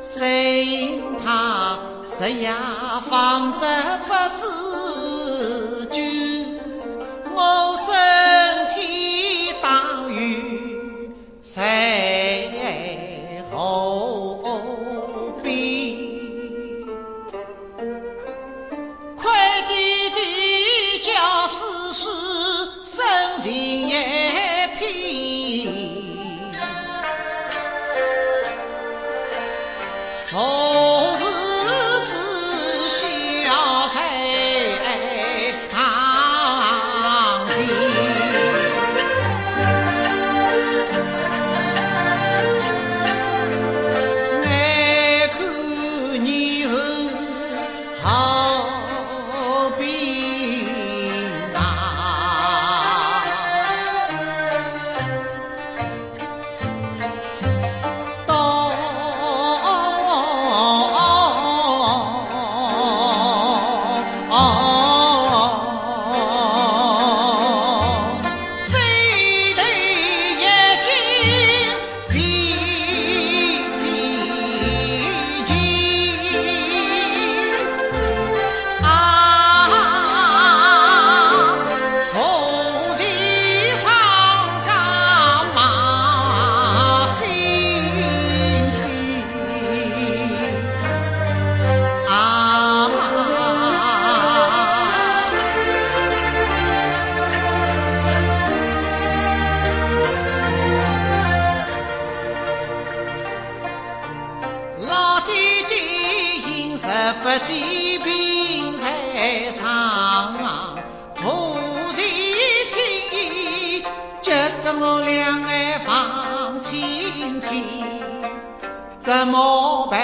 谁因他日夜放着不知倦？我这。Oh. 若不见，病在床，夫妻情谊，觉得我两眼放晴天，怎么办？